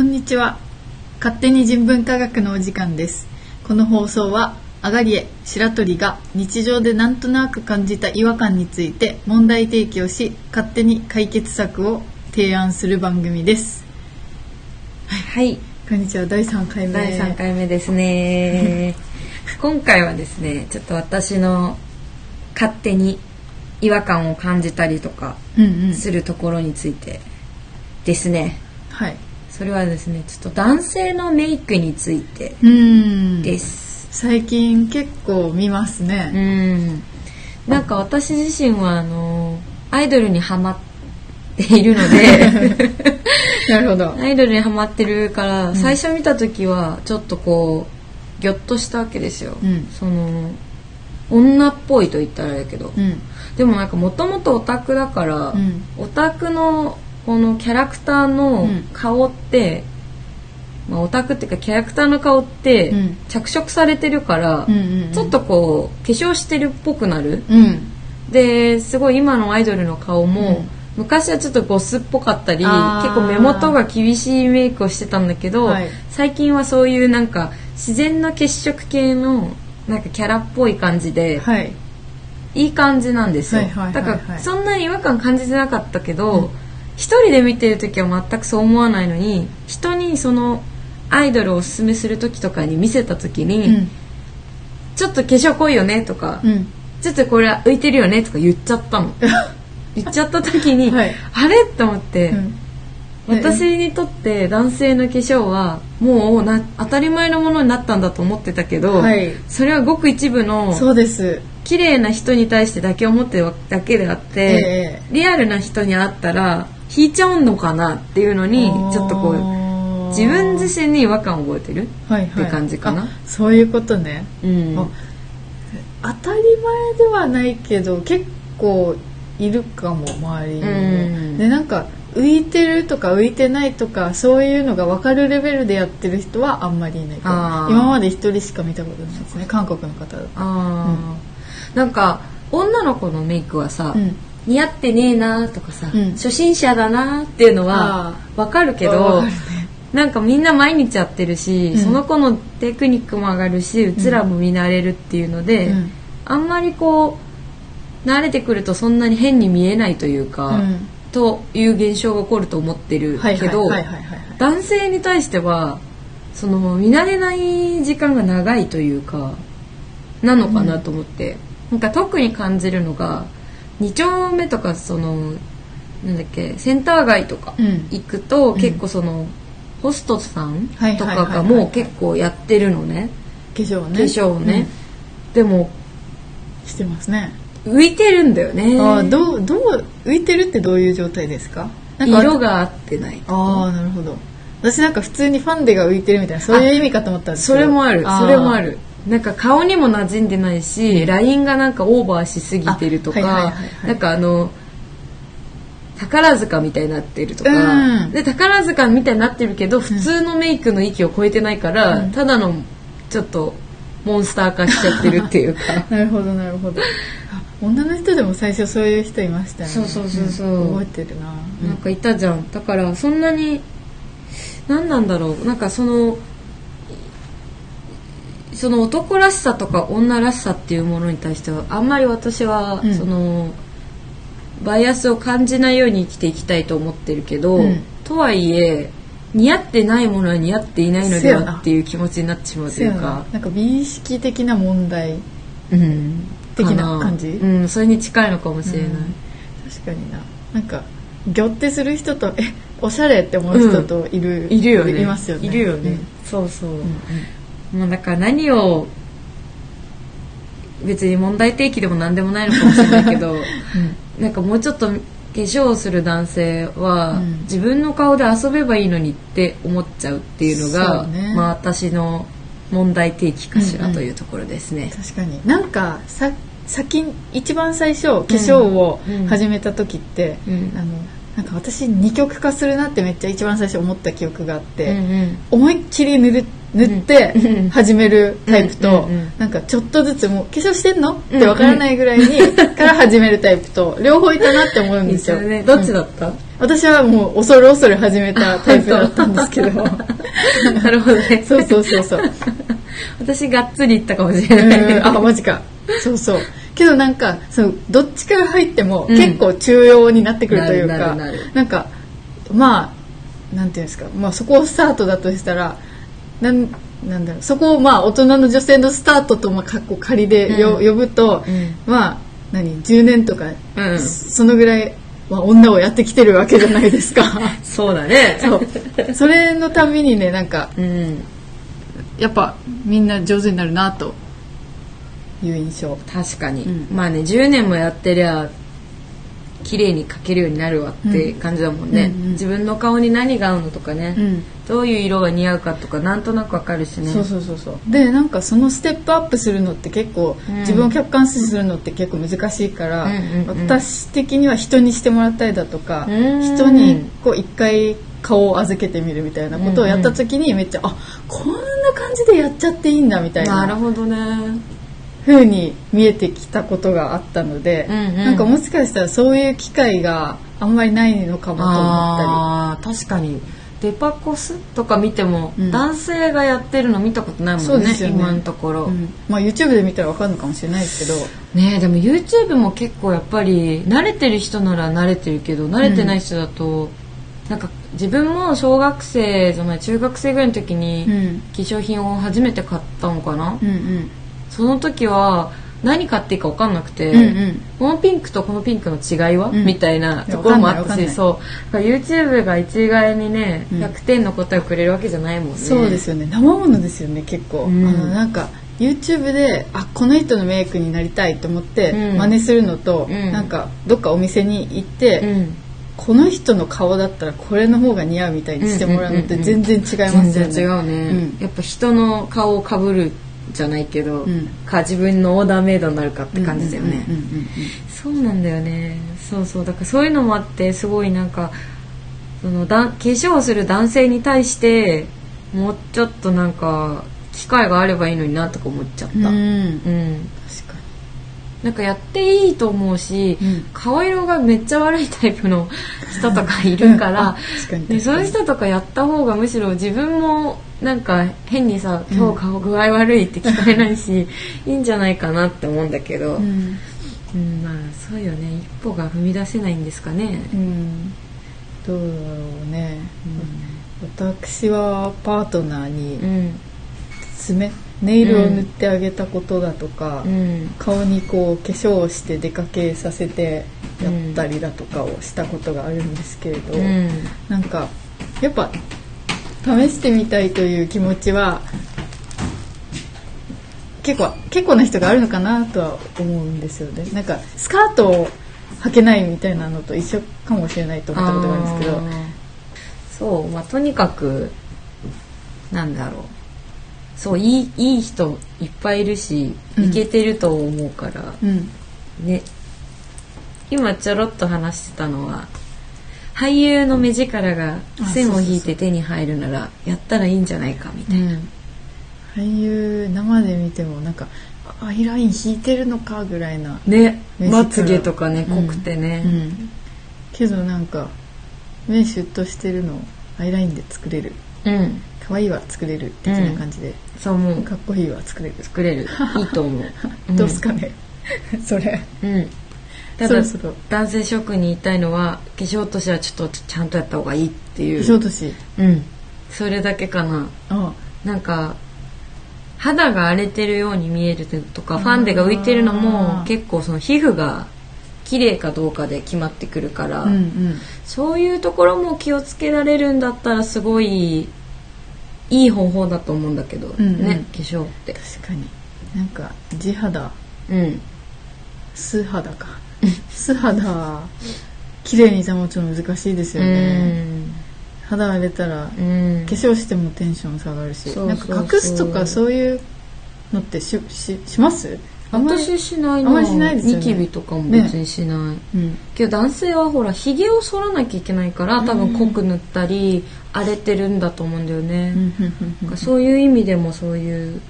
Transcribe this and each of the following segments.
こんにちは。勝手に人文科学のお時間です。この放送はあがりえ白鳥が日常でなんとなく感じた違和感について問題提起をし勝手に解決策を提案する番組です。はい、こんにちは。第3回目。第3回目ですね。今回はですねちょっと私の勝手に違和感を感じたりとかうんうん。するところについてですね、はいそれはですねちょっと男性のメイクについてうん。です。最近結構見ますうねん。なんか私自身はあのアイドルにハマっているので なるほど。アイドルにハマってるから、最初見た時はちょっとこうギョッとしたわけですよ、うん。その女っぽいと言ったらあれだけど、うん。でもなんかもともとオタクだから、うん。オタクのこのキャラクターの顔って、まあ、オタクっていうかキャラクターの顔ってうん。着色されてるから、うんうんうん。ちょっとこう化粧してるっぽくなる。うん。ですごい今のアイドルの顔も、うん。昔はちょっとゴスっぽかったり結構目元が厳しいメイクをしてたんだけど、はい。最近はそういうなんか自然な血色系のなんかキャラっぽい感じで、はい。いい感じなんですよ、はいはいはいはい。だからそんなに違和感感じてなかったけど、一人で見てる時は全くそう思わないのに人にそのアイドルをおすすめする時とかに見せた時に、うん。ちょっと化粧濃いよねとか、うん。ちょっとこれ浮いてるよねとか言っちゃったの。言っちゃった時に、はい。あれ？と思って、うん。私にとって男性の化粧はもうな当たり前のものになったんだと思ってたけど、はい。それはごく一部のそうです。綺麗な人に対してだけ思ってるだけであって、え。リアルな人に会ったら引いちゃうのかなっていうのにちょっとこう自分自身に違和感を覚えてる、はいはい。って感じかな。あそういうことね。うん。あ当たり前ではないけど結構いるかも周りに。も、うん。でなんか浮いてるとか浮いてないとかそういうのが分かるレベルでやってる人はあんまりいない今まで一人しか見たことないですね韓国の方だと。あー。なんか女の子のメイクはさ、うん似合ってねえなとかさ、うん。初心者だなっていうのはあわかるけわどね。なんかみんな毎日やってるし、うん。その子のテクニックも上がるしうちらも見慣れるっていうので、うん。あんまりこう慣れてくるとそんなに変に見えないというか、うん。という現象が起こると思ってるけど男性に対してはその見慣れない時間が長いというかなのかなと思って、なんか特に感じるのが2丁目とかそのなんだっけセンター街とかうん。行くと、うん。結構そのホストさんはいとかがもう結構やってるのね。化粧ね。化粧をね、でもうんしてますね。浮いてるんだよね。あーどうどう浮いてるってどういう状態ですか？色が合ってないああなるほど。私なんか普通にファンデが浮いてるみたいなそういう意味かと思ったんですけど。それもある。ー。それもあるなんか顔にも馴染んでないし、ラインがなんかオーバーしすぎてるとか、あはいはいはいはい。なんかあの宝塚みたいになってるとか、うん。で宝塚みたいになってるけど普通のメイクの域を超えてないから、うん。ただのちょっとモンスター化しちゃってるっていうか。なるほどなるほど。あ女の人でも最初そういう人いましたよね。そうそうそうそう。ん。覚えてるな、なんかいたじゃん。だからそんなに何なんだろう。なんかそのその男らしさとか女らしさっていうものに対してはあんまり私は、うん。そのバイアスを感じないように生きていきたいと思ってるけど、うん。とはいえ似合ってないものは似合っていないのではっていう気持ちになってしまうというか、な。んか美意識的な問題うん、的なか感じ？うん、それに近いのかもしれない。うん。確かにな。なんかギョってする人とえおしゃれって思う人といる、いるよね。いますよね。いるよね。うん。そうそう。うんもうだから何を別に問題提起でも何でもないのかもしれないけどなんかもうちょっと化粧をする男性は、うん。自分の顔で遊べばいいのにって思っちゃうっていうのがね。まあ私の問題提起かしうんうんらというところですね。確かに。なんかさ先一番最初化粧をうん始めた時って、うん。あのなんか私二極化するなってめっちゃ一番最初思った記憶があって、うんうん。思いっきり塗る塗ってうん。始めるタイプと、うんうんうんなんかちょっとずつもう化粧してんの？ってわからないぐらいに から始めるタイプと両方いたなって思うんですよ。ね。どっちだった、私はもう恐る恐る始めたタイプだったんですけど。なるほどね。そうそうそうそう。私がっつりいったかもしれないうんあマジか。そうそう。けどなんかそのどっちから入っても結構重要になってくるというか、なるなるなる。なんかまあなんていうんですか、まあ、そこをスタートだとしたらなんなんだろう。そこをまあ大人の女性のスタートとまあかっこ仮でよ、うん。呼ぶと、うん。まあ何10年とか、うん。そのぐらい、まあ、女をやってきてるわけじゃないですか。そうだね。そう。それのたびにねなんかうん。やっぱみんな上手になるなという印象。確かに、うん。まあね10年もやってりゃ綺麗に描けるようになるわって感じだもんね、うんうん。自分の顔に何が合うのとかね、うん。どういう色が似合うかとかなんとなくわかるしね。そうそうそうそう。でなんかそのステップアップするのって結構、うん。自分を客観視するのって結構難しいから、うんうんうん。私的には人にしてもらったりだとか、うん。人にこう一回顔を預けてみるみたいなことをやった時にめっちゃ、あこんな感じでやっちゃっていいんだみたいな。なるほどね風に見えてきたことがあったので、うんうん。なんかもしかしたらそういう機会があんまりないのかもと思ったあー確かに。デパコスとか見ても、うん。男性がやってるの見たことないもんねね。今のところ、り、うん。まあ YouTube で見たらわかるのかもしれないですけど。ねえでも YouTube も結構やっぱり慣れてる人なら慣れてるけど慣れてない人だと、なんか自分も小学生じゃない中学生ぐらいの時にうん。化粧品を初めて買ったのかな、うんうんその時は何買っていいか分かんなくて、うんうん。このピンクとこのピンクの違いは、うん。みたいなところもあったしそう。だから YouTube が一概にね、うん。100点の答えをくれるわけじゃないもんね。そうですよね。生ものですよね結構、うん。あのなんか YouTube であこの人のメイクになりたいと思ってうん。真似するのと、うん。なんかどっかお店に行って、うん。この人の顔だったらこれの方が似合うみたいにしてもらうのって全然違いますよね、全然違うね、うん。やっぱ人の顔をかぶるじゃないけど、うん。か自分のオーダーメイドになるかって感じだよね、そうなんだよね。そうそう。だからそういうのもあってすごいなんかそのだ化粧をする男性に対してもうちょっとなんか機会があればいいのになとか思っちゃった、うん。うんなんかやっていいと思うし、うん。顔色がめっちゃ悪いタイプの 人とかいるから、あ確かに。でそういう人とかやった方がむしろ自分もなんか変にさ「今日顔具合悪い」って聞かれないし、いいんじゃないかなって思うんだけど、に、うん。うん、まあそうよね。一歩が踏み出せないんですかね。うん、どうだろうね、私はパートナーにうん。爪ネイルを塗ってあげたことだとか、うん。顔にこう化粧をして出かけさせてやったりだとかをしたことがあるんですけれど、うん。なんかやっぱ試してみたいという気持ちは結構結構な人があるのかなとは思うんですよね。なんかスカートを履けないみたいなのと一緒かもしれないと思ったことがあるんですけど。そうまあとにかくなんだろうそういいいい人いっぱいいるしうん。いけてると思うから、うん。ね。今ちょろっと話してたのは俳優の目力が線を引いて手に入るならやったらいいんじゃないかみたいな、俳優生で見てもなんかあアイライン引いてるのかぐらいな、ね。まつげとかねうん。濃くてね、うん。けどなんか目シュッとしてるのをアイラインで作れる。うん可愛いは作れる的な感じで、そう思う。かっこいいは作れる、作れる。いいと思う、どうすかね。それ。うん。ただ男性諸君に言いたいのは化粧落としはちょっとちゃんとやった方がいいっていう。化粧落とし。うん。それだけかな。あなんか肌が荒れてるように見えるとかファンデが浮いてるのあもー結構その皮膚が綺麗かどうかで決まってくるから、うんうん。そういうところも気をつけられるんだったらすごいいい方法だと思うんだけど、うんうん。ね化粧って。確かに。なんか地肌。うん。素肌か。素肌綺麗に保つの難しいですよね、肌荒れたらうん。化粧してもテンション下がるし。なんか隠すとかそういうのってししします？あんまり？私しないな。あんまりしないですよね。ニキビとかも別にしない、うん。けど男性はほらひげを剃らなきゃいけないから多分濃く塗ったり荒れてるんだと思うんだよね、うんうんうんうん。そういう意味でもそういう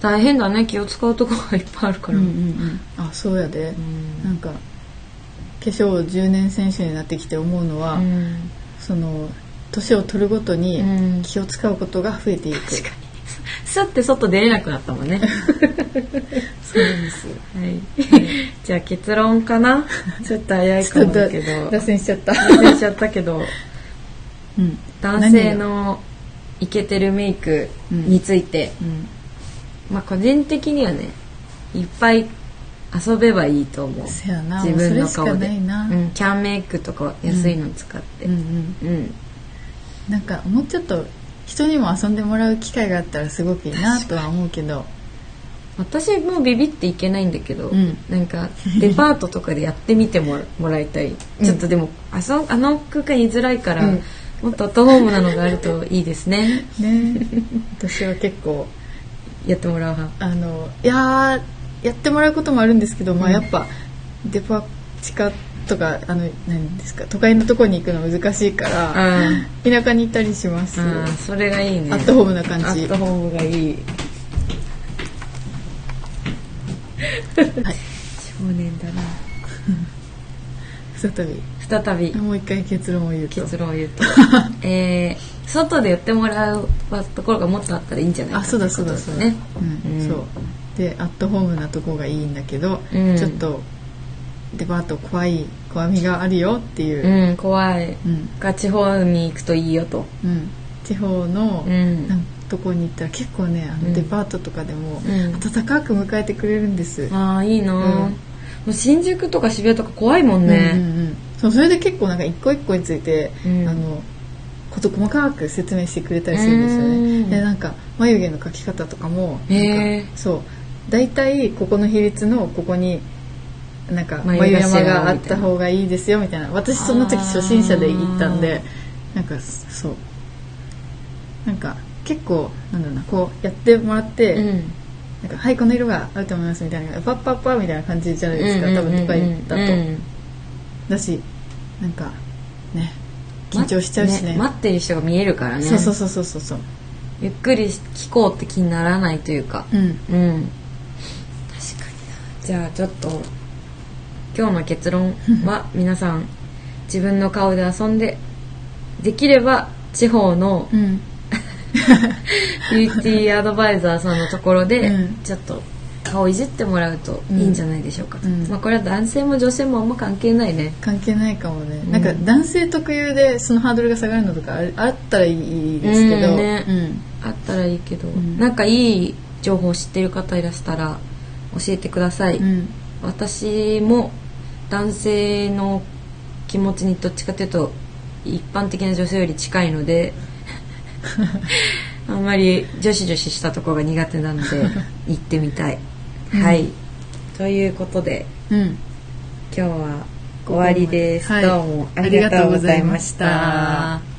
大変だね。気を使うところがいっぱいあるから、うんうんうん。あそうやで、うん。なんか粧10年選手になってきて思うのは、うん。その年を取るごとにうん。気を使うことが増えていく、確かに。スッて外出れなくなったもんね。そうです。はい。じゃあ結論かな？ちょっと早いかもだけど。脱線しちゃった、脱線しちゃったけど。うん男性のイケてるメイクについて、うん。まあ個人的にはねいっぱい遊べばいいと思う。自分の顔で。ないな。うん、キャンメイクとか安いの使って。うんうん。うん、なんかもうちょっと人にも遊んでもらう機会があったらすごくいいなとは思うけど。私もビビっていけないんだけど、うん。なんかデパートとかでやってみてももらいたい、うん。ちょっとでもあそあの空間居づらいから、うんもっとアットホームなのがあるといいですね。ね。私は結構やってもらう派。あのいやーやってもらうこともあるんですけど、まあうん。やっぱデパ地下とかあの何ですか都会のところに行くの難しいからうん田舎に行ったりします。それがいいね。アットホームな感じ。アットホームがいい。はい。少年だな。再び再び。もう一回結論を言うと。結論を言うと。えー、外でやってもらうところがもっとあったらいいんじゃないかあそうだそうだそうだ、うんうん。そう。でアットホームなとこがいいんだけど、うん。ちょっとデパート怖い怖みがあるよっていう。う、ん怖い。うん。が地方に行くといいよと。うん。地方の、うん。とこに行ったら結構ねあうん。のデパートとかでもうん。温かく迎えてくれるんです、ああいいな、うん。もう新宿とか渋谷とか怖いもんうんうんね、うんそうそれで結構なんか一個一個について、うん。あのこと細かく説明してくれたりするんですようん。ねでなんか眉毛の描き方とかもなんかそう。大体ここの比率のここになんか眉山があった方がいいですよみたいな。私その時初心者で行ったんでなんかそう。なんか結構なんだろうなこうやってもらって、うん。なんかはいこの色が合うと思いますみたいなパッパッパーみたいな感じじゃないですか、多分都会だと、うん。だしなんかね緊張しちゃうしね。待ってる人が見えるからね。そうそうそうそうそうそう。ゆっくり聞こうって気にならないというか。うん。うん。確かにな。じゃあちょっと今日の結論は 皆さん自分の顔で遊んでできれば地方のうん。ビューティーアドバイザーさんのところでうん。ちょっと顔いじってもらうといいんじゃないでしょうか、うん。まあこれは男性も女性もあんま関係ないね。関係ないかもね、ん。なんか男性特有でそのハードルが下がるのとかあったらいいですけど、うんね。うん。あったらいいけど、ん。なんかいい情報を知ってる方いらしたら教えてください、うん。私も男性の気持ちにどっちかというと一般的な女性より近いので あんまり女子女子したところが苦手なので行ってみたい、はい。ということでうん。今日は終わりです、はい。どうもありがとうございました。ありがとうございました